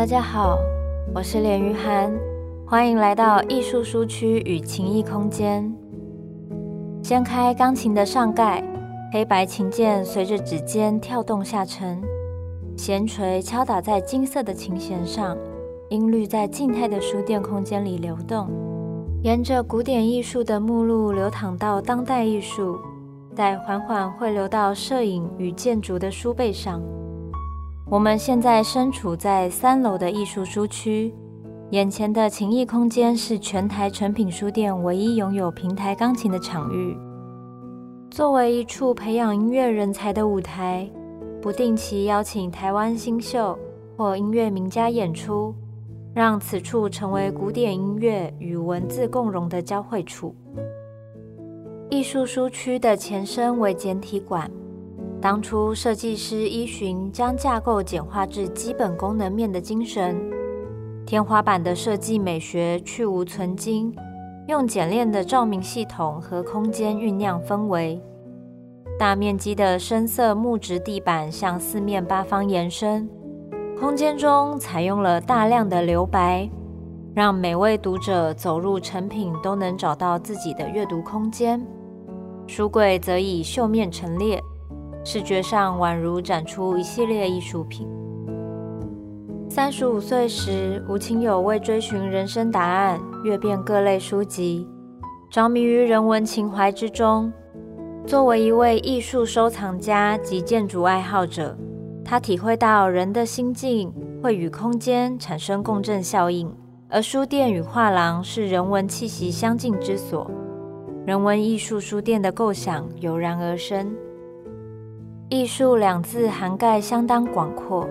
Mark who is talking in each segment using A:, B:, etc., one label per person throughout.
A: 大家好，我是连于涵，欢迎来到艺术书区与情艺空间。掀开钢琴的上盖，黑白琴键随着指尖跳动下沉，弦锤敲打在金色的琴弦上，音律在静态的书店空间里流动，沿着古典艺术的目录流淌到当代艺术，再缓缓汇流到摄影与建筑的书背上。我们现在身处在三楼的艺术书区，眼前的情艺空间是全台诚品书店唯一拥有平台钢琴的场域。作为一处培养音乐人才的舞台，不定期邀请台湾新秀或音乐名家演出，让此处成为古典音乐与文字共融的交汇处。艺术书区的前身为简体馆。当初设计师依循将架构简化至基本功能面的精神，天花板的设计美学去无存菁，用简练的照明系统和空间酝酿氛围。大面积的深色木质地板向四面八方延伸，空间中采用了大量的留白，让每位读者走入成品都能找到自己的阅读空间。书柜则以绣面陈列。视觉上宛如展出一系列艺术品。三十五岁时，吴清友为追寻人生答案，阅遍各类书籍，着迷于人文情怀之中。作为一位艺术收藏家及建筑爱好者，他体会到人的心境会与空间产生共振效应，而书店与画廊是人文气息相近之所。人文艺术书店的构想油然而生。艺术两字涵盖相当广阔。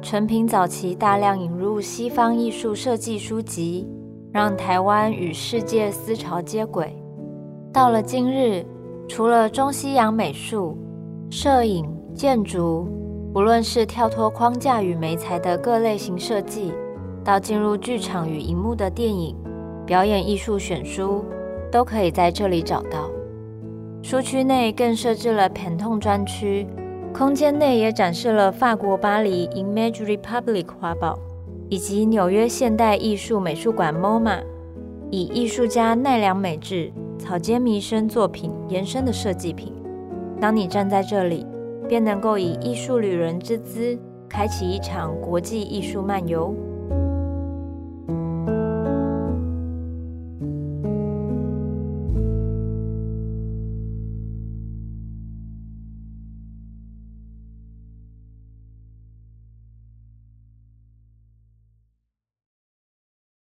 A: 诚品早期大量引入西方艺术设计书籍，让台湾与世界思潮接轨。到了今日，除了中西洋美术、摄影、建筑，不论是跳脱框架与媒材的各类型设计，到进入剧场与荧幕的电影、表演艺术选书，都可以在这里找到。书区内更设置了疼痛专区，空间内也展示了法国巴黎 Image Republic 画报，以及纽约现代艺术美术馆 MoMA，以艺术家奈良美智草间弥生作品延伸的设计品。当你站在这里，便能够以艺术旅人之姿，开启一场国际艺术漫游。